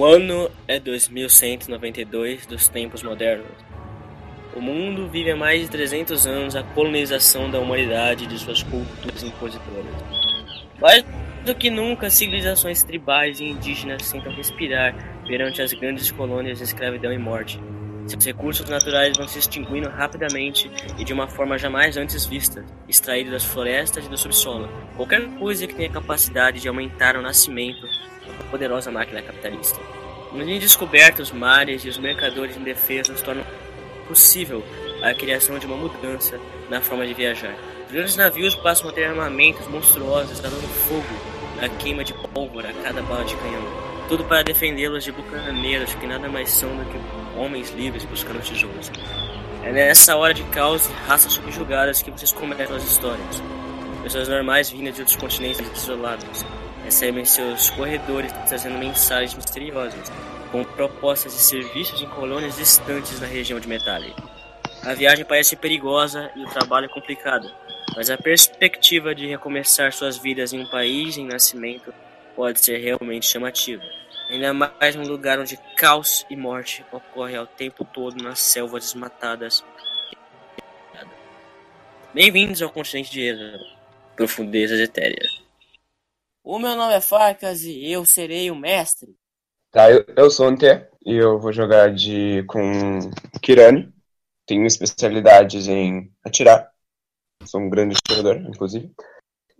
O ano é 2192 dos tempos modernos. O mundo vive há mais de 300 anos a colonização da humanidade e de suas culturas impositoras. Mais do que nunca, civilizações tribais e indígenas tentam respirar perante as grandes colônias de escravidão e morte. Seus recursos naturais vão se extinguindo rapidamente e de uma forma jamais antes vista, extraídos das florestas e do subsolo. Qualquer coisa que tenha capacidade de aumentar o nascimento poderosa máquina capitalista. Nos descobertos, mares e os mercadores indefesos tornam possível a criação de uma mudança na forma de viajar. Os grandes navios passam a ter armamentos monstruosos, dando fogo na queima de pólvora a cada bala de canhão. Tudo para defendê-los de bucaneiros que nada mais são do que homens livres buscando tesouros. É nessa hora de caos e raças subjugadas que vocês começam as histórias. Pessoas normais vindas de outros continentes desolados recebem seus corredores trazendo mensagens misteriosas, com propostas de serviços em colônias distantes na região de Metallic. A viagem parece perigosa e o trabalho é complicado, mas a perspectiva de recomeçar suas vidas em um país em nascimento pode ser realmente chamativa. Ainda mais num lugar onde caos e morte ocorrem ao tempo todo nas selvas desmatadas. Bem-vindos ao continente de Eza, profundezas etéreas. O meu nome é Farcas e eu serei o mestre. Tá, eu, eu sou o Ante e eu vou jogar de com Kirani. Tenho especialidades em atirar. Sou um grande atirador, inclusive.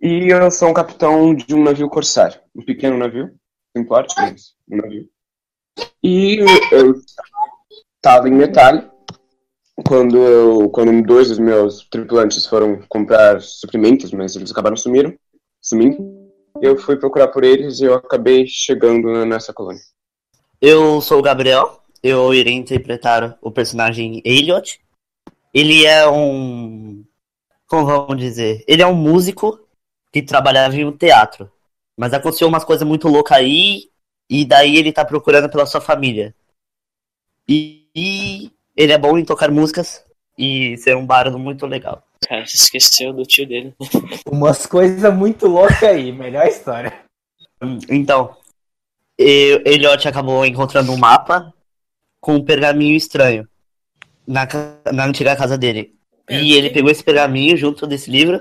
E eu sou um capitão de um navio corsário. Um pequeno navio, sem porte, mas um navio. E eu estava em metal quando, eu, quando dois dos meus tripulantes foram comprar suprimentos, mas eles acabaram sumiram, sumindo eu fui procurar por eles e eu acabei chegando nessa colônia. Eu sou o Gabriel, eu irei interpretar o personagem Elliot. Ele é um. Como vamos dizer? Ele é um músico que trabalhava em um teatro. Mas aconteceu umas coisas muito loucas aí, e daí ele tá procurando pela sua família. E, e ele é bom em tocar músicas e ser um bardo muito legal. Cara, você esqueceu do tio dele. Umas coisas muito loucas aí, melhor história. Então, eu, Elliot acabou encontrando um mapa com um pergaminho estranho na, na antiga casa dele. É, e ele pegou esse pergaminho junto desse livro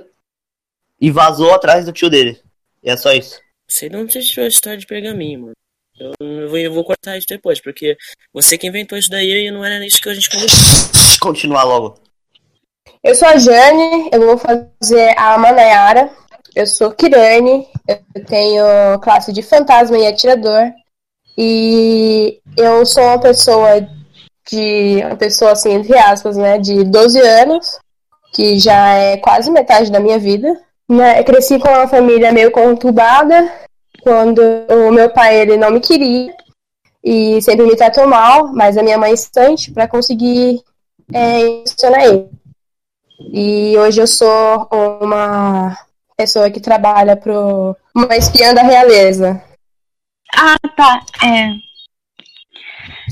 e vazou atrás do tio dele. E é só isso. Você não tirou a história de pergaminho, mano. Eu, eu, vou, eu vou cortar isso depois, porque você que inventou isso daí e não era isso que a gente conversou. Continuar logo. Eu sou a Jane, eu vou fazer a Manayara. Eu sou Kirane, eu tenho classe de fantasma e atirador. E eu sou uma pessoa de. Uma pessoa assim, entre aspas, né? De 12 anos, que já é quase metade da minha vida. Né, eu cresci com uma família meio conturbada, quando o meu pai ele não me queria e sempre me tratou mal, mas a minha mãe instante para conseguir é, ensinar ele. E hoje eu sou uma pessoa que trabalha para uma espiã da realeza. Ah, tá. É.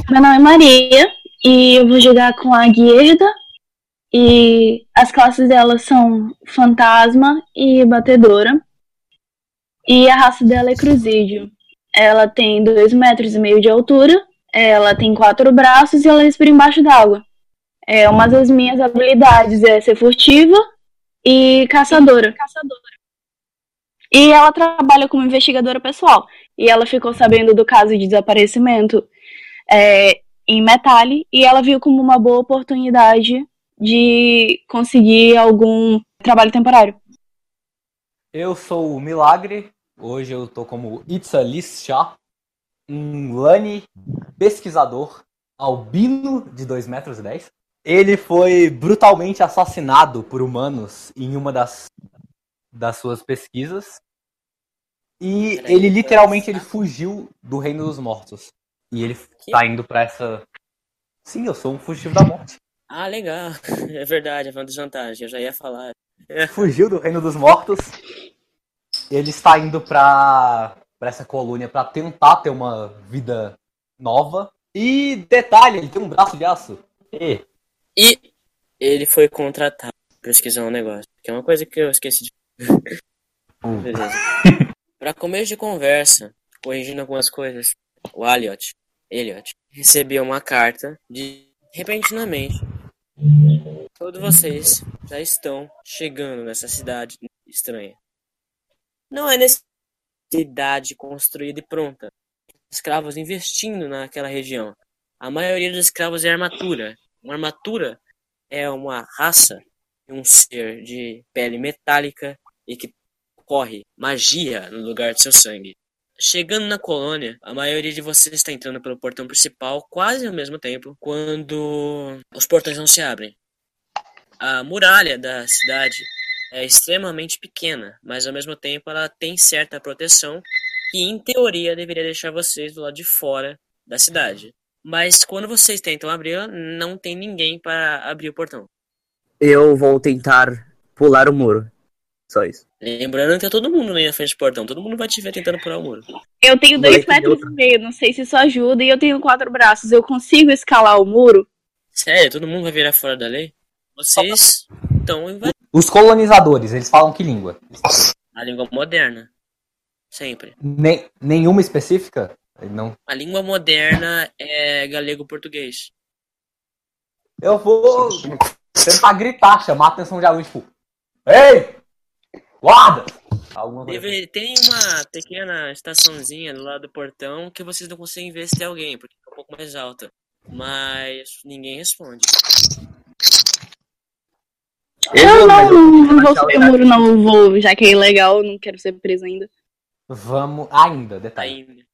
Meu nome é Maria e eu vou jogar com a Guierda. E as classes dela são fantasma e batedora. E a raça dela é cruzídeo. Ela tem dois metros e meio de altura, ela tem quatro braços e ela respira embaixo d'água. É, uma das minhas habilidades é ser furtiva e caçadora. caçadora. E ela trabalha como investigadora pessoal. E ela ficou sabendo do caso de desaparecimento é, em Metali e ela viu como uma boa oportunidade de conseguir algum trabalho temporário. Eu sou o Milagre. Hoje eu tô como Itza Shah, um Lani pesquisador albino de 2 metros 10. Ele foi brutalmente assassinado por humanos em uma das, das suas pesquisas. E ele literalmente ele fugiu do reino dos mortos. E ele tá indo pra essa. Sim, eu sou um fugitivo da morte. Ah, legal. É verdade, é uma desvantagem, eu já ia falar. Fugiu do reino dos mortos. Ele está indo pra, pra essa colônia pra tentar ter uma vida nova. E detalhe, ele tem um braço de aço. E e ele foi contratado pra pesquisar um negócio. Que é uma coisa que eu esqueci de. Beleza. pra começo de conversa, corrigindo algumas coisas, o Aliot, Elliot, recebeu uma carta de repentinamente. Todos vocês já estão chegando nessa cidade estranha. Não é necessidade construída e pronta. Escravos investindo naquela região. A maioria dos escravos é armatura. Uma armatura é uma raça, um ser de pele metálica e que corre magia no lugar de seu sangue. Chegando na colônia, a maioria de vocês está entrando pelo portão principal quase ao mesmo tempo, quando os portões não se abrem. A muralha da cidade é extremamente pequena, mas ao mesmo tempo ela tem certa proteção que, em teoria, deveria deixar vocês do lado de fora da cidade. Mas quando vocês tentam abrir, não tem ninguém para abrir o portão. Eu vou tentar pular o muro. Só isso. Lembrando que é todo mundo ali na frente do portão, todo mundo vai te ver tentando pular o muro. Eu tenho Moleque dois metros idiota. e meio, não sei se isso ajuda, e eu tenho quatro braços. Eu consigo escalar o muro? Sério, todo mundo vai virar fora da lei? Vocês estão invadindo Os colonizadores, eles falam que língua? a língua moderna. Sempre. Nem, nenhuma específica? Não. A língua moderna é galego-português. Eu vou tentar gritar, chamar a atenção de alguém, tipo, Ei! Guarda! Alguma coisa. assim. Deve- Tem uma pequena estaçãozinha do lado do portão que vocês não conseguem ver se tem alguém, porque é um pouco mais alta. Mas ninguém responde. Eu não, não vou subir o muro, não vou, já que é ilegal, não quero ser preso ainda. Vamos. Ainda, detalhe. Ainda.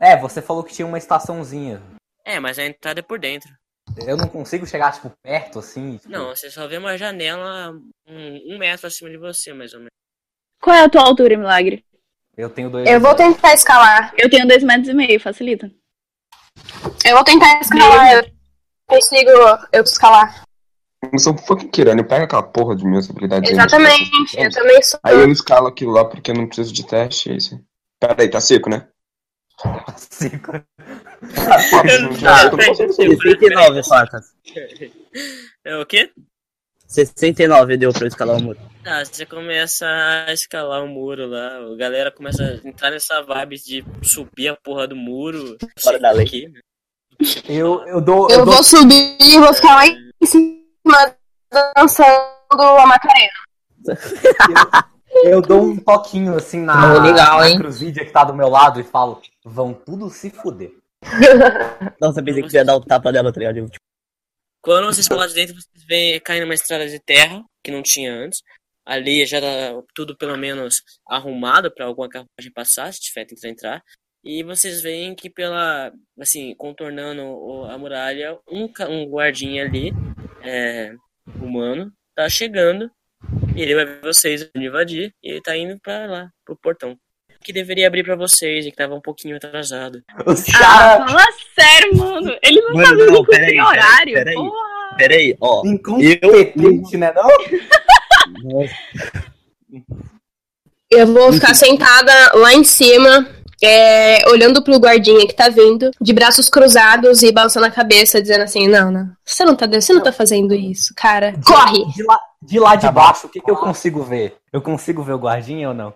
É, você falou que tinha uma estaçãozinha. É, mas a entrada é por dentro. Eu não consigo chegar, tipo, perto assim. tipo- Não, você só vê uma janela um, um metro acima de você, mais ou menos. Qual é a tua altura, Milagre? Eu tenho dois. Eu vou tentar escalar. Eu tenho dois metros e meio, facilita. Eu vou tentar escalar. Eu consigo eu escalar. Eu sou um fucking Kirani, pega aquela porra de minhas habilidades. aí, Exatamente. Eu também sou. Aí eu escalo aquilo lá porque eu não preciso de teste, é isso. Pera aí, tá seco, né? Cinco. Eu tô passando seco. 69, Fartas. É o quê? 69 deu pra eu escalar o muro. Ah, você começa a escalar o muro lá, a galera começa a entrar nessa vibe de subir a porra do muro. Fora da lei. porquê, né? Eu, eu dou. Eu Eu dou vou subir e vou ficar lá em cima dançando a Macarena. Eu dou um toquinho assim na, Não, legal, na cruzídia que tá do meu lado e falo, vão tudo se fuder. Nossa, pensei que você ia dar o tapa dela, tá ligado? Tipo, Quando vocês estão lá de dentro, vocês veem caindo uma estrada de terra, que não tinha antes. Ali já tá tudo pelo menos arrumado para alguma carruagem passar, se tiver tentando entrar. E vocês veem que pela, assim, contornando a muralha, um, um guardinha ali, é, humano, tá chegando. E ele vai ver vocês invadir, e ele tá indo pra lá, pro portão. Que deveria abrir pra vocês e que tava um pouquinho atrasado. Os Ah, fala sério, mano. Ele não Mano, tá vindo com peraí, esse horário. peraí. Porra. pera aí, ó. incompetente, né não? Eu vou ficar sentada lá em cima, é, olhando pro guardinha que tá vindo, de braços cruzados e balançando a cabeça, dizendo assim: Não, não, você não tá, você não tá fazendo isso, cara. Corre! De lá de, lá de Tá baixo, o que, que eu consigo ver? Eu consigo ver o guardinha ou não?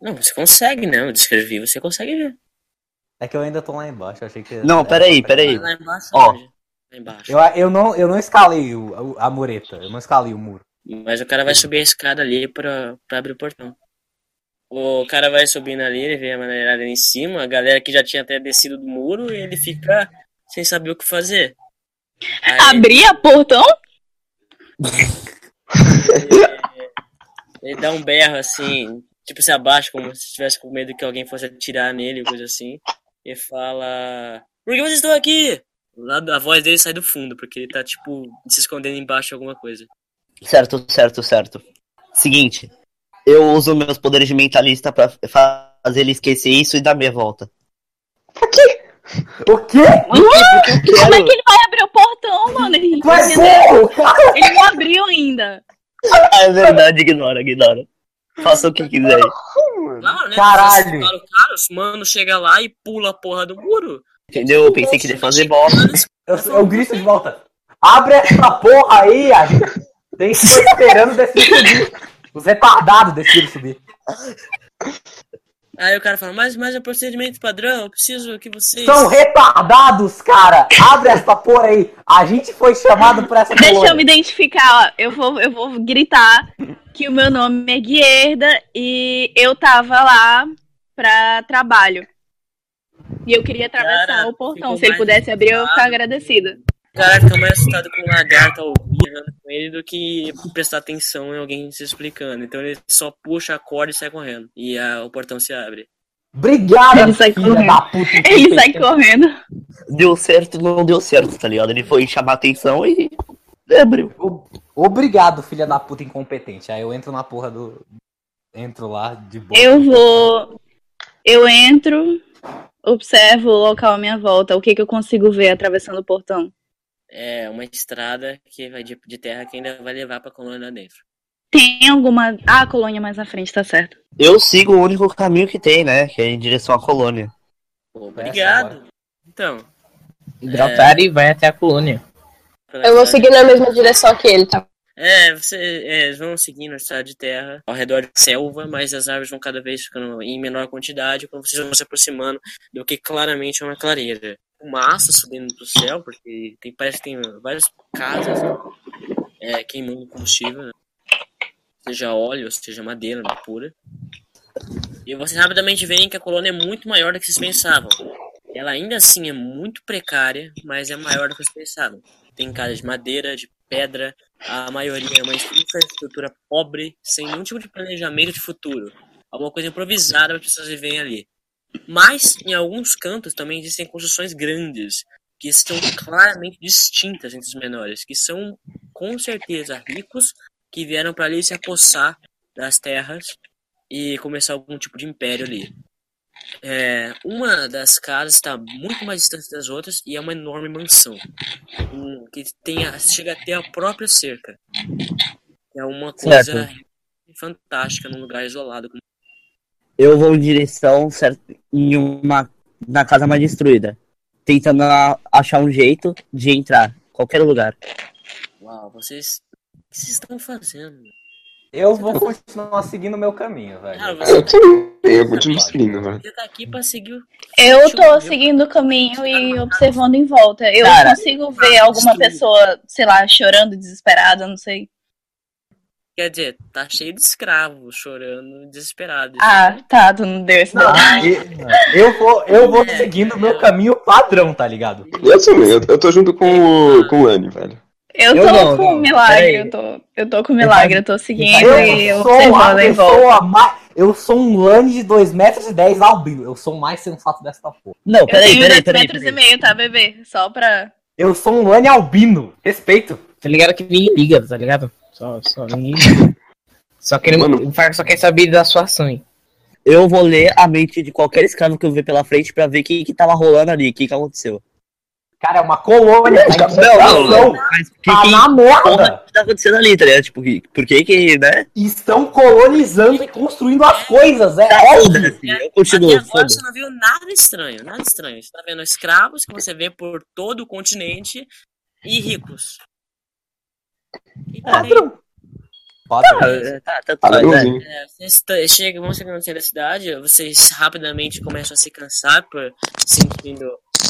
Não, você consegue, né? Eu descrevi, você consegue ver. É que eu ainda tô lá embaixo, eu achei que. Não, peraí, peraí. Lá embaixo, Ó. Lá embaixo. Eu, eu, não, eu não escalei o, a mureta, eu não escalei o muro. Mas o cara vai subir a escada ali pra, pra abrir o portão. O cara vai subindo ali, ele vê a maneirada ali em cima, a galera que já tinha até descido do muro, e ele fica sem saber o que fazer. Aí, Abrir a portão? ele dá um berro assim, tipo se abaixa, como se estivesse com medo que alguém fosse atirar nele, coisa assim. E fala: Por que vocês estão aqui? Lá, a voz dele sai do fundo, porque ele tá, tipo, se escondendo embaixo de alguma coisa. Certo, certo, certo. Seguinte, eu uso meus poderes de mentalista pra fa- fazer ele esquecer isso e dar meia volta. O quê? Porque eu Como é que ele vai abrir o portão, mano? Ele, é burro! ele não abriu ainda. Ah, é verdade, ignora, ignora. Faça o que quiser. Claro, né? Caralho. O os mano chega lá e pula a porra do muro. Entendeu? Eu pensei que ele ia fazer bosta. Eu, eu grito de volta. Abre essa porra aí, a gente tem que esperando subir. Os retardados decidiram subir. Aí o cara fala, mas, mas é procedimento padrão, eu preciso que vocês. São retardados, cara! Abre essa porra aí! A gente foi chamado pra essa Deixa eu colônia. me identificar, ó. Eu vou, eu vou gritar que o meu nome é Guierda e eu tava lá pra trabalho. E eu queria atravessar Cara, o portão. Se ele pudesse abrir, eu ia ficar agradecida. O cara fica mais assustado com o lagarto ao vivo com ele do que prestar atenção em alguém se explicando. Então ele só puxa a corda e sai correndo. E ah, o portão se abre. Obrigado, Ele sai correndo. da puta. Ele sai correndo. Deu certo, não deu certo, tá ligado? Ele foi chamar atenção e abriu. Obrigado, filha da puta incompetente. Aí eu entro na porra do. Entro lá de boa. Eu vou. Eu entro, observo o local à minha volta. O que, que eu consigo ver atravessando o portão? É uma estrada que vai de, de terra que ainda vai levar pra colônia lá dentro. Tem alguma. Ah, a colônia mais à frente, tá certo. Eu sigo o único caminho que tem, né? Que é em direção à colônia. Obrigado. Então. Hidratar e vai até a colônia. Eu vou seguir na mesma direção que ele, tá? É, você, é, vão seguindo a estrada de terra ao redor de selva, mas as árvores vão cada vez ficando em menor quantidade quando vocês vão se aproximando do que claramente é uma clareira. Fumaça subindo pro céu, porque tem, parece que tem várias casas é, queimando combustível, né? seja óleo, seja madeira pura. E vocês rapidamente veem que a colônia é muito maior do que vocês pensavam. Ela ainda assim é muito precária, mas é maior do que vocês pensavam. Tem casas de madeira, de pedra, a maioria é uma infraestrutura pobre, sem nenhum tipo de planejamento de futuro. Alguma coisa improvisada para as pessoas viverem ali. Mas, em alguns cantos, também existem construções grandes, que são claramente distintas entre os menores, que são, com certeza, ricos, que vieram para ali se apossar das terras e começar algum tipo de império ali. É, uma das casas está muito mais distante das outras e é uma enorme mansão um, que tem a- chega até a própria cerca. É uma coisa Certo. fantástica num lugar isolado. como- Eu vou em direção certo, em uma na casa mais destruída, tentando a- achar um jeito de entrar qualquer lugar. Uau, vocês. O que vocês estão fazendo? Eu vou continuar seguindo o meu caminho, velho. Cara, Eu você, também, eu continuo seguindo, velho. você tá aqui pra seguir o. Eu tô seguindo o caminho e observando em volta. Eu Cara, consigo ver alguma pessoa, sei lá, chorando, desesperada, não sei. Quer dizer, tá cheio de escravos chorando, desesperados. Ah, tá, tu não deu esse Não, e- eu vou, eu vou É, seguindo o meu caminho padrão, tá ligado? Eu também, eu, eu tô junto com o, com o Lani, velho. Eu Eu tô não, com o milagre, peraí. eu tô, eu tô com o milagre, eu tô seguindo e Eu sou a observando em volta. pessoa mais. Eu sou um lane de 2 metros e 10 albino. Eu sou o mais sensato dessa porra. Não, Eu peraí, tenho peraí, 2 peraí. metros e peraí. meio, tá, bebê? Só pra... Eu sou um lane albino. Respeito. Tá ligado que ninguém liga, tá ligado? Só, só ninguém. Só, quer, Mano. o Farco só quer saber da sua ação. Eu vou ler a mente de qualquer escravo que eu ver pela frente pra ver o que, que tava rolando ali, o que, que aconteceu. Cara, é uma colônia. Tá, Não, não. Mas que, tá que na porra merda. que tá acontecendo ali, tá ligado? Tipo, que- por que que, né? Estão colonizando e construindo as coisas. É óbvio. Foda-se, eu continuo, Até agora você não viu nada estranho, nada estranho. Você tá vendo escravos que você vê por todo o continente e ricos. E Padrão. Ah, Tá, tá, tá, Padrãozinho. é, vocês chegam, vão chegando no centro da cidade, vocês rapidamente começam a se cansar por sentindo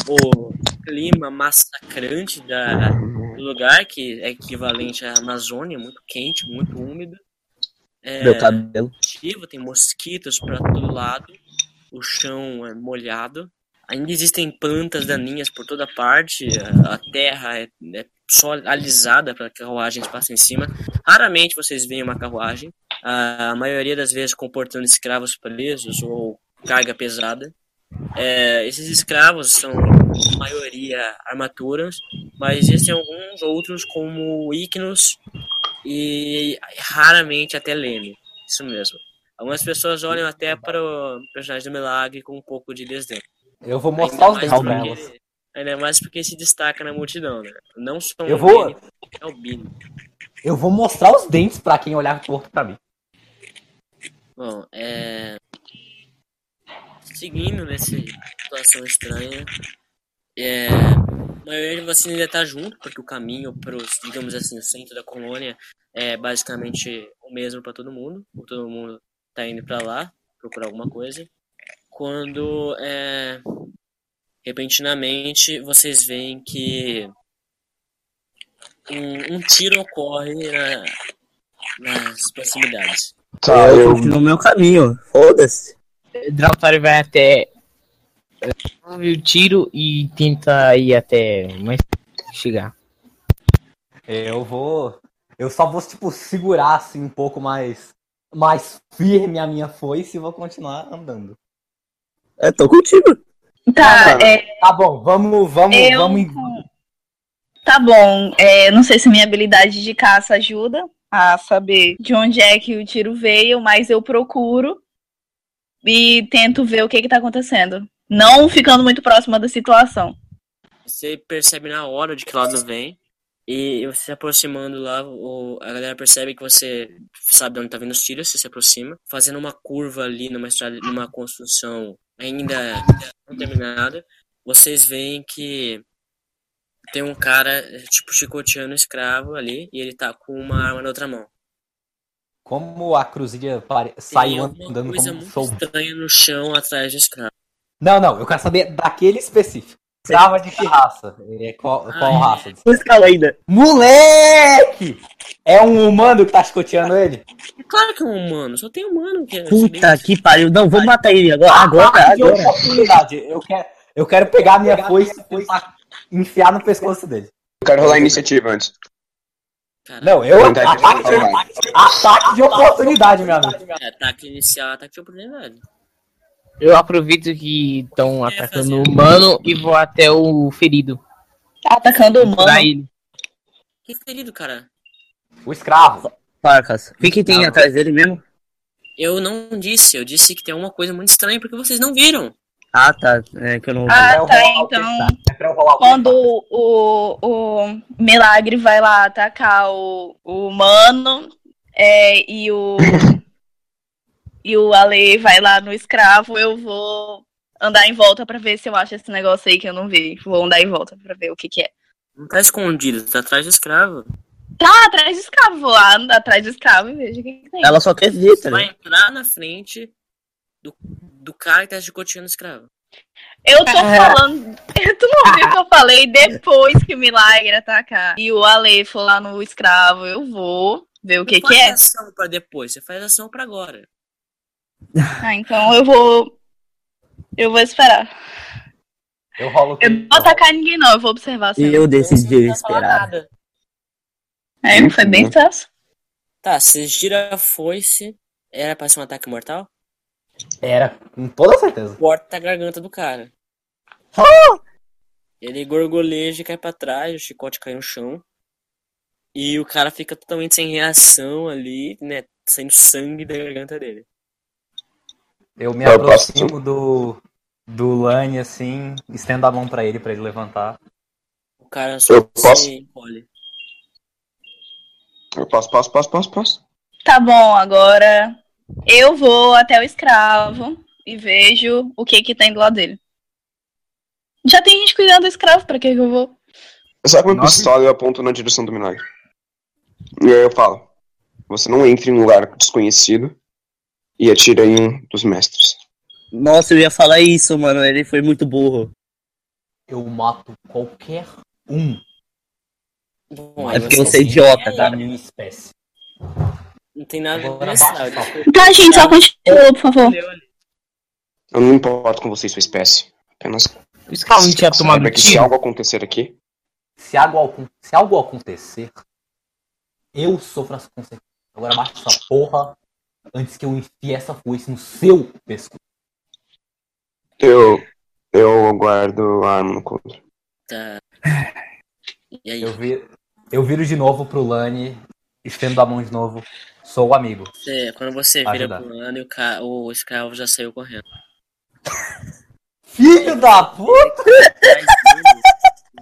o clima massacrante da, do lugar, que é equivalente à Amazônia, muito quente, muito úmido. É, Meu cabelo. ativo, tem mosquitos para todo lado, o chão é molhado. Ainda existem plantas daninhas por toda parte, a, a terra é, é só alisada para que carruagens passem em cima. Raramente vocês veem uma carruagem, a, a maioria das vezes comportando escravos presos ou carga pesada. É, esses escravos são, em maioria, armaturas, mas existem alguns outros como ígneos e raramente até leme. Isso mesmo. Algumas pessoas olham até para o personagem do Milagre com um pouco de desdém. Eu vou mostrar os dentes pra elas. Ainda mais porque se destaca na multidão, né? Não só Eu vou- é o Bino. Eu vou mostrar os dentes pra quem olhar torto pra mim. Bom, é. Seguindo nessa situação estranha, é. A maioria de vocês ainda tá junto, porque o caminho pro, digamos assim, o centro da colônia é basicamente o mesmo para todo mundo. Todo mundo tá indo para lá procurar alguma coisa. quando é, repentinamente vocês veem que um, um tiro ocorre na- nas proximidades. Tá, eu eu. continuo no meu caminho. Foda-se. Drautário vai até. ouve o tiro e tenta ir até. Mas chegar. Eu vou. Eu só vou, tipo, segurar assim um pouco mais. Mais firme a minha foice e vou continuar andando. Eu tô contigo. Tá, é, Tá bom, vamos, vamos, eu. vamos. Tá bom. É, não sei se minha habilidade de caça ajuda a saber de onde é que o tiro veio, mas eu procuro e tento ver o que que tá acontecendo. Não ficando muito próxima da situação. Você percebe na hora de que lado vem. E você se aproximando lá, o, a galera percebe que você sabe de onde tá vindo os tiros, você se aproxima, fazendo uma curva ali numa estrada, numa construção ainda não terminada. Vocês veem que tem um cara, tipo, chicoteando um escravo ali, e ele tá com uma arma na outra mão. Como a cruzilha pare... Alguma andando coisa como muito estranha no chão atrás do escravo. Não, não, eu quero saber daquele específico. Escrava de que raça? É, qual qual raça? Escala ainda. Moleque! É um humano que tá chicoteando ele? É claro que é um humano, só tem humano que é. Puta que pariu. Não, vamos matar ele agora. Agora, Ataque de agora. oportunidade. Eu quero, eu quero pegar a minha foice e enfiar no pescoço dele. Eu quero rolar a iniciativa antes. Não, eu. Ataque de, rolar. ataque de oportunidade, meu amigo. É, ataque inicial, ataque de oportunidade. Eu aproveito que estão atacando o humano e vou até o ferido. Tá atacando o humano. ele. Que ferido, cara. O escravo. Farcas. O que, que tem atrás dele mesmo? Eu não disse, eu disse que tem uma coisa muito estranha porque vocês não viram. Ah, tá. É que eu não. Ah, É eu tá, então. testar. É pra eu rolar o Quando o, o Milagre vai lá atacar o, o humano é, e o e o Ale vai lá no escravo, eu vou andar em volta pra ver se eu acho esse negócio aí que eu não vi. Vou andar em volta pra ver o que que é. Não tá escondido, tá atrás do escravo. Tá atrás do escravo, vou lá ando atrás do escravo e vejo o que, que tem. Ela só quer ver, Você tá vai entrar na frente do, do cara que tá chicoteando o escravo. Eu tô falando. Tu não ouviu o que eu falei depois que o Milagre atacar. E o Ale for lá no escravo, eu vou ver o que que faz é. ação pra depois, você faz ação pra agora. Ah, então eu vou. Eu vou esperar. Eu rolo Eu não vou atacar ninguém, não. Eu vou observar. E eu decidi esperar. nada. É, foi bem fácil. Tá, você gira a foice. Era pra ser um ataque mortal? Era, com toda certeza. Corta a garganta do cara. Ele gorgoleja e cai pra trás, o chicote cai no chão. E o cara fica totalmente sem reação ali, né? Saindo sangue da garganta dele. Eu me Eu posso- aproximo do, do Lani assim, estendo a mão pra ele, pra ele levantar. O cara só Eu posso? se encolhe. Eu posso, posso, posso, posso, posso. Tá bom, agora eu vou até o escravo e vejo o que que tem do lado dele. Já tem gente cuidando do escravo, pra que que eu vou? Eu saco minha Nossa. pistola e eu aponto na direção do milagre. E aí eu falo: Você não entra em um lugar desconhecido e atira em um dos mestres. Nossa, eu ia falar isso, mano. Ele foi muito burro. Eu mato qualquer um Bom, É porque você é idiota, da tá? minha espécie. Não tem nada Agora. Tá, gente, só continua, por favor. Eu não importo com você e sua espécie. Apenas O escravo não tinha tomado que se algo acontecer aqui, Se algo, se algo acontecer, eu sofro as consequências. Agora baixa essa porra antes que eu enfie essa foice no seu pescoço. eu, eu guardo a arma no coldre. Tá. E aí, Eu, vi, eu viro de novo pro Lani, estendo a mão de novo. Sou o amigo. você- quando você vira Ajudar. pro lado, o, ca- o escravo já saiu correndo. Filho da puta!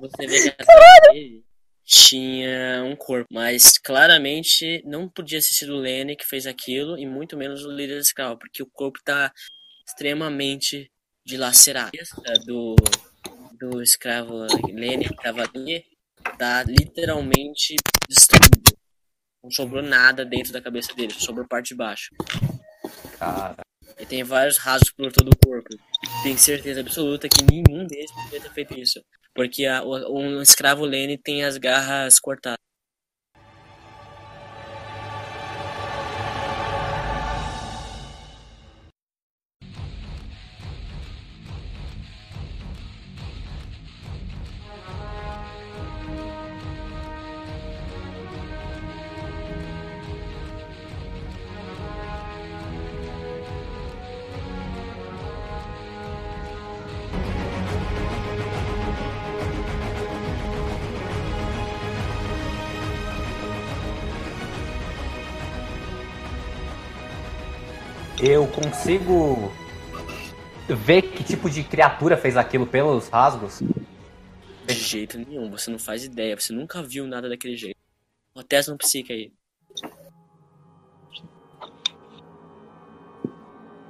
Você vê que atrás dele tinha um corpo, mas claramente não podia ter sido o Lenny que fez aquilo e muito menos o líder escravo, porque o corpo tá extremamente dilacerado. Do, do escravo Lenny que tava ali tá literalmente destruído. Não sobrou nada dentro da cabeça dele, sobrou parte de baixo. Cara, E tem vários rasgos por todo o corpo. Tenho certeza absoluta que nenhum deles poderia ter feito isso. Porque a- um escravo Lene tem as garras cortadas. Consigo ver que tipo de criatura fez aquilo pelos rasgos? De jeito nenhum, você não faz ideia, você nunca viu nada daquele jeito. O teste no psique aí.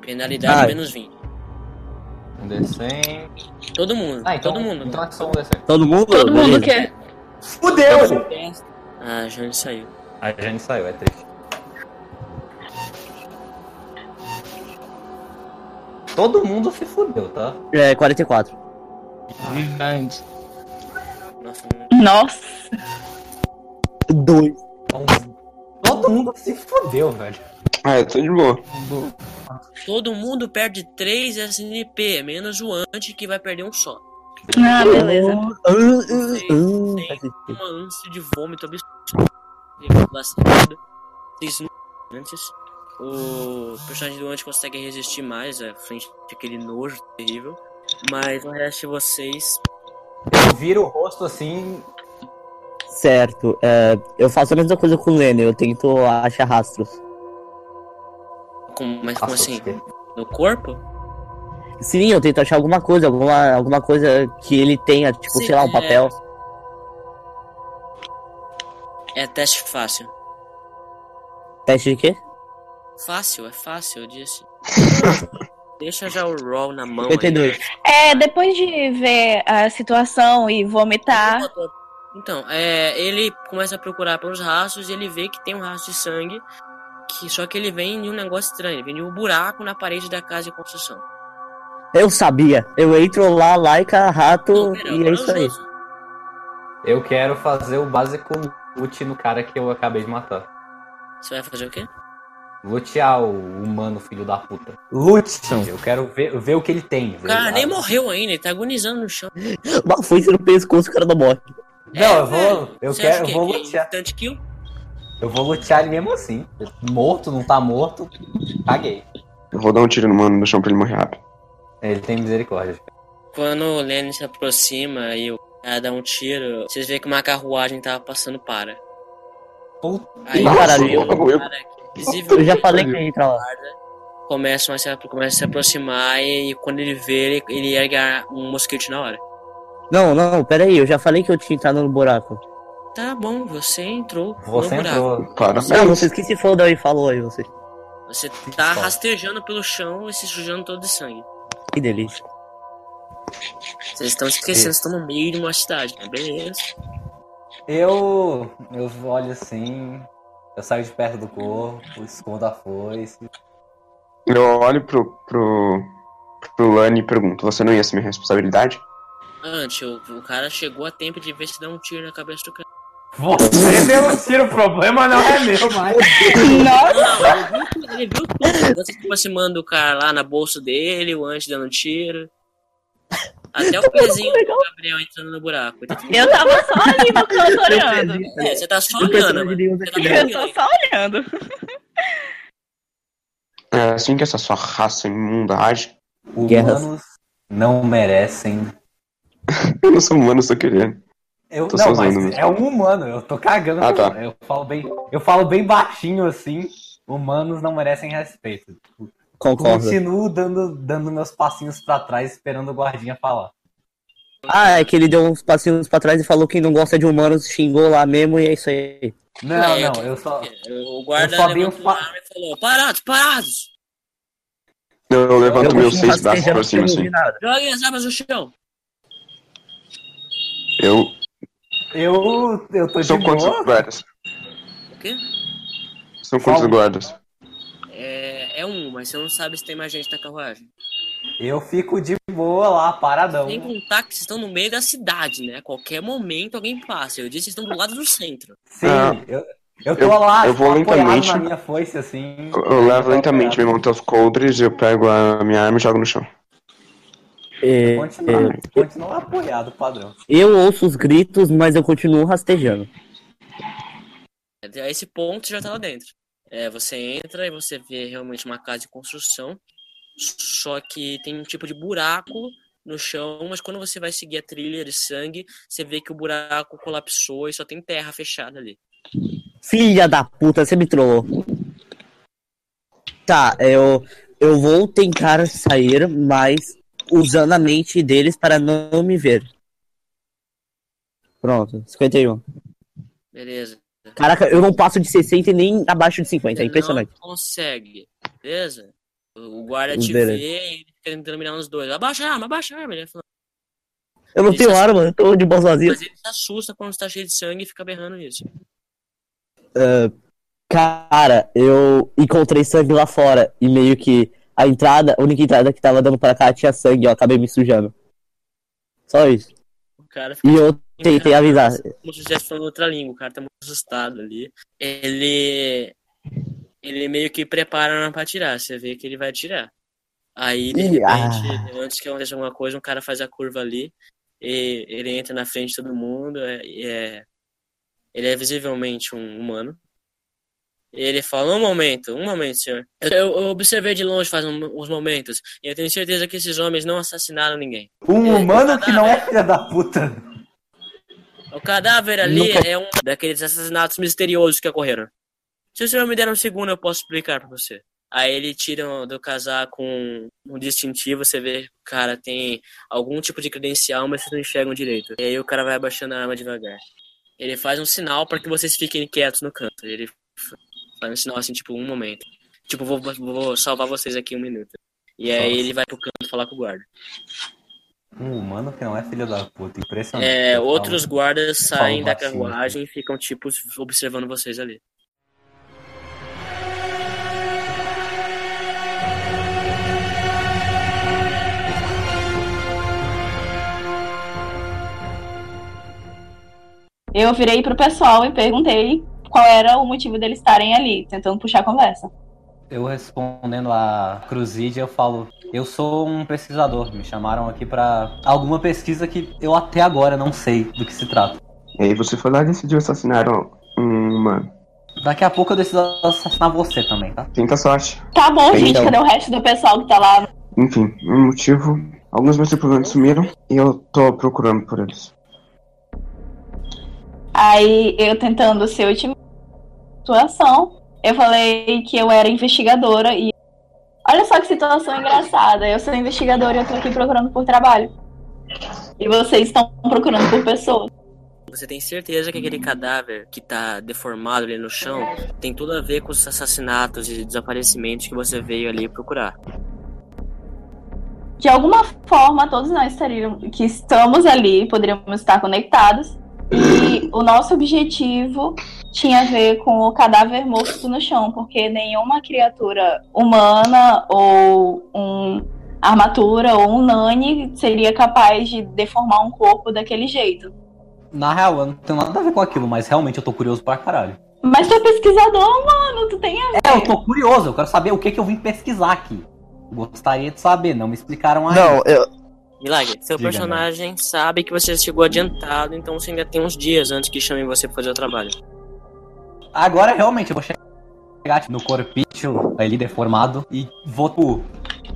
Penalidade Ai. menos 20. Um D100. Todo mundo, Ah, então, todo mundo. Então é só um D100. Todo mundo? Todo mundo quer. Fudeu! Ah, Jane saiu. A Jane saiu, é triste. Todo mundo se fudeu, tá? É, 44. Gigante. Nossa, Nossa. Dois. Todo mundo se fudeu, velho. Ah, eu tô de boa. todo mundo perde 3 SNP, menos o anti que vai perder um só. Ah, beleza. Faz sentido. Uma ânsia de vômito absurdo. Lascada. Vocês não- antes. O personagem do anti consegue resistir mais à frente daquele nojo terrível. Mas o resto de vocês. Eu viro o rosto assim. Certo. é, eu faço a mesma coisa com o Lenny, eu tento achar rastros. Com, mas como assim? que- No corpo? Sim, eu tento achar alguma coisa, alguma, alguma coisa que ele tenha, tipo, Sim, sei lá, um é. papel. É teste fácil. Teste de quê? Fácil, é fácil, eu disse. Deixa já o roll na mão. 52. É, depois de ver a situação e vomitar. Então, é, ele começa a procurar pelos rastros e ele vê que tem um rastro de sangue. Que, só que ele vem de um negócio estranho, ele vem de um buraco na parede da casa de construção. Eu sabia. Eu entro lá, laica, rato, Não, pera, e é isso aí. Eu quero fazer o básico loot no cara que eu acabei de matar. Você vai fazer o quê? Lutear o humano filho da puta. Loot! Eu quero ver, ver o que ele tem. O cara ver- nem morreu ainda, ele tá agonizando no chão. Uma foice no pescoço, o cara não morre. Não, eu É, velho. vou. Eu quero. acha Eu que vou é lutear. kill? Eu vou lutear ele mesmo assim. Morto, não tá morto. Caguei. Eu vou dar um tiro no mano no chão pra ele morrer rápido. Ele tem misericórdia. Quando o Lenny se aproxima e o cara dá um tiro, vocês veem que uma carruagem tava passando para. Puta. Aí Nossa, caralho, eu- o cara Eu já falei que ia entrar lá. começam a se, começa a se aproximar e quando ele vê, ele, ele erga um mosquete na hora. Não, não, pera aí, eu já falei que eu tinha entrado no buraco. Tá bom, você entrou Você no buraco. entrou. Parabéns. Não, vocês que se fodam aí, falou aí você. Você tá rastejando pelo chão e se sujando todo de sangue. Que delícia. Vocês estão esquecendo, vocês estão no meio de uma cidade, né? Beleza. Eu. Eu olho assim. Eu saio de perto do corpo, escondo a foice. Eu olho pro, pro, pro Lani e pergunto, você não ia assumir responsabilidade? Antes, o, o cara chegou a tempo de ver se dá um tiro na cabeça do cara. Você deu um tiro, o problema não é meu, mas. Nossa. Não, ele viu, tudo, ele viu tudo. Você se aproximando do cara lá na bolsa dele, o antes dando um tiro. Até o pezinho do Gabriel entrando no buraco. Eu tava só ali no canto olhando. É, você tá só olhando, Você tá Eu tô só olhando. É assim que essa sua raça imunda age? Guerras. Humanos não merecem. Eu não sou humano, eu sou querendo. Eu, Tô não, mas mesmo. é um humano, eu tô cagando. Ah, tá. Eu falo bem, eu falo bem baixinho assim. Humanos não merecem respeito. Concordo. Continuo dando, dando meus passinhos pra trás, esperando o guardinha falar. Ah, é que ele deu uns passinhos pra trás e falou que não gosta de humanos, xingou lá mesmo e é isso aí. Não, É, não, eu só. O guarda Eu só dei pa- e falou: Parados, parados! Eu levanto Eu meus seis braços rastejando pra cima assim. Joguem as armas no chão. Eu. Eu, eu tô de São quantos boa. guardas? O quê? São quantos um. guardas? É, É um, mas você não sabe se tem mais gente na carruagem. Eu fico de boa lá, paradão. Sem contar que vocês estão no meio da cidade, né? A qualquer momento alguém passa. Eu disse que vocês estão do lado do centro. Sim, Ah. eu, eu tô Eu- lá, eu vou lentamente. na minha foice, assim. Eu, eu levo lentamente meu monte aos coldres, eu pego a minha arma e jogo no chão. É, Continua, continua apoiado, padrão. eu ouço os gritos, mas eu continuo rastejando. A esse ponto já tá lá dentro. É, você entra e você vê realmente uma casa de construção, só que tem um tipo de buraco no chão, mas quando você vai seguir a trilha de sangue, você vê que o buraco colapsou e só tem terra fechada ali. Filha da puta, você me trollou. Tá, eu, eu vou tentar sair, mas usando a mente deles para não me ver. Pronto, 51. Beleza. Caraca, eu não passo de 60 e nem abaixo de 50, é impressionante. Não consegue, beleza? O guarda te Beleza. vê e ele fica tentando mirar nos dois. Abaixa a arma, abaixa a arma. Ele fala, Eu não Isso tenho arma, eu tô de boa vazia. mas ele se assusta quando está cheio de sangue e fica berrando isso. Cara, eu encontrei sangue lá fora e meio que a entrada, a única entrada que tava dando pra cá tinha sangue, eu acabei me sujando. Só isso. E eu tentei avisar. como se estivesse falando outra língua, o cara tá muito assustado ali. Ele. Ele meio que prepara pra atirar, você vê que ele vai atirar. Aí, de Ih, repente, ah. antes que aconteça alguma coisa, um cara faz a curva ali, e ele entra na frente de todo mundo, é, e é- ele é visivelmente um humano. E ele fala, um momento, um momento, senhor. Eu, eu observei de longe faz um- uns momentos, e eu tenho certeza que esses homens não assassinaram ninguém. Um É, humano tá que não é filha da puta. O cadáver ali é um daqueles assassinatos misteriosos que ocorreram. Se o senhor me der um segundo, eu posso explicar pra você. Aí ele tira do casaco um, um distintivo, você vê que o cara tem algum tipo de credencial, mas vocês não enxergam direito. E aí o cara vai abaixando a arma devagar. Ele faz um sinal para que vocês fiquem quietos no canto. Ele faz um sinal assim, tipo, um momento. Tipo, vou, vou salvar vocês aqui um minuto. E aí Nossa. ele vai pro canto falar com o guarda. Um humano que não é filha da puta. Impressionante. É, Eu outros falo. guardas saem da carruagem e ficam, tipo, observando vocês ali. Eu virei pro pessoal e perguntei qual era o motivo deles estarem ali, tentando puxar a conversa. Eu respondendo a Cruzide, eu falo: Eu sou um pesquisador. Me chamaram aqui pra alguma pesquisa que eu até agora não sei do que se trata. E aí você foi lá e decidiu assassinar um humano. Daqui a pouco eu decido assassinar você também, tá? Tenta sorte. Tá bom, gente, Então. cadê o resto do pessoal que tá lá? Enfim, um motivo. Alguns meus tripulantes sumiram e eu tô procurando por eles. Aí eu tentando ser otimista situação, eu falei que eu era investigadora e. Olha só que situação engraçada. Eu sou investigadora e eu tô aqui procurando por trabalho. E vocês estão procurando por pessoas. Você tem certeza que aquele cadáver que tá deformado ali no chão tem tudo a ver com os assassinatos e desaparecimentos que você veio ali procurar. De alguma forma, todos nós estaríamos, que estamos ali poderíamos estar conectados. E o nosso objetivo tinha a ver com o cadáver morto no chão, porque nenhuma criatura humana ou um armatura ou um nani seria capaz de deformar um corpo daquele jeito. Na real, eu não tenho nada a ver com aquilo, mas realmente eu tô curioso pra caralho. Mas tu é pesquisador, mano, tu tem a É, eu tô curioso, eu quero saber o que, que eu vim pesquisar aqui. Gostaria de saber, não me explicaram ainda. Não, eu. Milagre, seu Diga, personagem sabe que você chegou adiantado, então você ainda tem uns dias antes que chamem você pra fazer o trabalho. Agora realmente eu vou chegar tipo, no corpício ali deformado e vou tipo,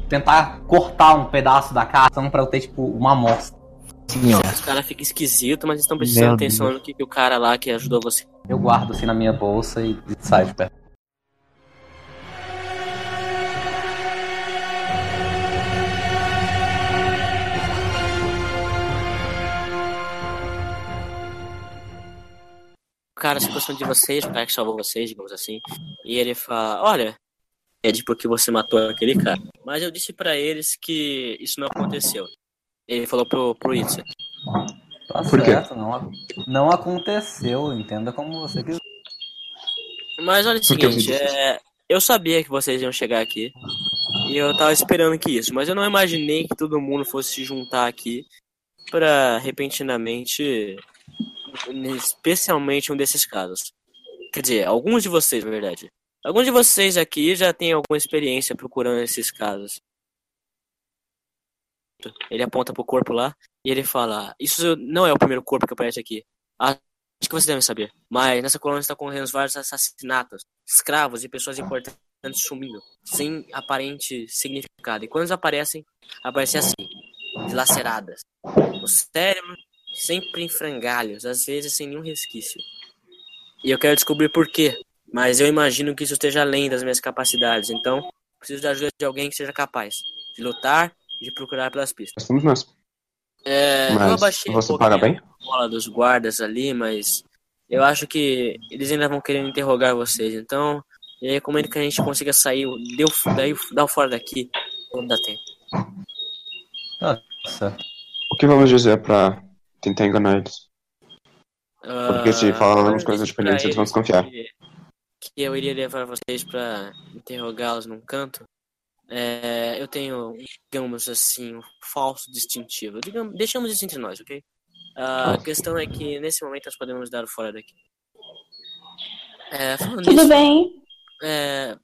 tentar cortar um pedaço da carne pra eu ter tipo uma amostra. Senhora. Os caras ficam esquisitos, mas estão prestando Meu atenção no que, que o cara lá que ajudou você. Eu guardo assim na minha bolsa e, e saio de perto. Cara se aproxima de vocês, o cara que salvou vocês, digamos assim, e ele fala: Olha, é de porque você matou aquele cara. Mas eu disse pra eles que isso não aconteceu. Ele falou pro, pro Itza. Tá Por quê? certo, não, não aconteceu, entenda como você quiser. Mas olha o seguinte, é, eu sabia que vocês iam chegar aqui. E eu tava esperando que isso, mas eu não imaginei que todo mundo fosse se juntar aqui para repentinamente, especialmente um desses casos. Quer dizer, alguns de vocês, na verdade. Alguns de vocês aqui já têm alguma experiência procurando esses casos. Ele aponta pro corpo lá e ele fala: Isso não é o primeiro corpo que aparece aqui. Acho que vocês devem saber. Mas nessa colônia está ocorrendo vários assassinatos, escravos e pessoas importantes sumindo, sem aparente significado. E quando eles aparecem, aparecem assim, dilaceradas. O cérebro sempre em frangalhos, às vezes sem nenhum resquício. E eu quero descobrir por quê. Mas eu imagino que isso esteja além das minhas capacidades. Então, preciso da ajuda de alguém que seja capaz de lutar e de procurar pelas pistas. Somos nós. É, eu Mas abaixei um você pouquinho paga bem? a bola dos guardas ali, mas eu acho que eles ainda vão querer interrogar vocês. Então, eu recomendo que a gente consiga sair deu, daí, dar o fora daqui quando dá tempo. Nossa. O que vamos dizer pra tentar enganar eles? Porque se Ah, falarmos eu coisas diferentes, eles vão desconfiar. Que, que eu iria levar vocês pra interrogá-los num canto. É, eu tenho, digamos assim, um falso distintivo. Digamos, deixamos isso entre nós, ok? A Ah. questão é que nesse momento nós podemos dar o fora daqui. É, Tudo nisso, bem. é,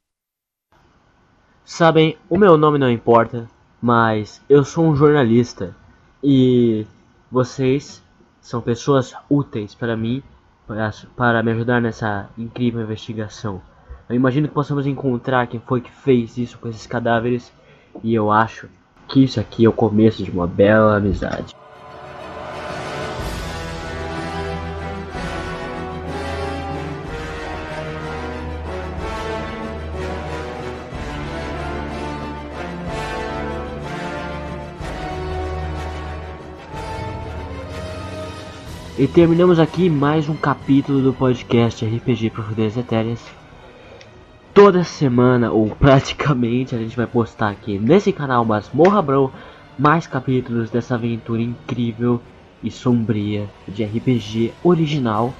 Sabem, o meu nome não importa, mas eu sou um jornalista e vocês são pessoas úteis para mim para, para me ajudar nessa incrível investigação. Eu imagino que possamos encontrar quem foi que fez isso com esses cadáveres e eu acho que isso aqui é o começo de uma bela amizade. E terminamos aqui mais um capítulo do podcast RPG Profundezas Etéreas. Toda semana, ou praticamente, a gente vai postar aqui nesse canal Masmorra Bro mais capítulos dessa aventura incrível e sombria de RPG original.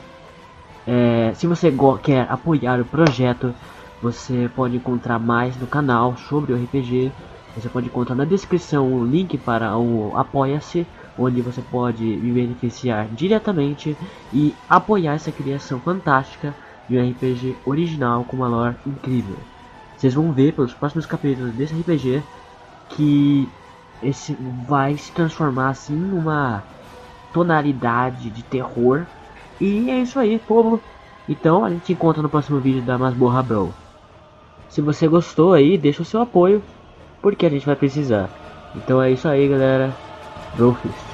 É, se você quer apoiar o projeto, você pode encontrar mais no canal sobre o RPG. Você pode encontrar na descrição o link para o Apoia-se onde você pode me beneficiar diretamente e apoiar essa criação fantástica de um RPG original com uma lore incrível. Vocês vão ver pelos próximos capítulos desse RPG que esse vai se transformar assim numa tonalidade de terror. E é isso aí, povo. Então a gente se encontra no próximo vídeo da Masmorra Bro. Se você gostou aí, deixa o seu apoio, porque a gente vai precisar. Então é isso aí, galera. Brofist.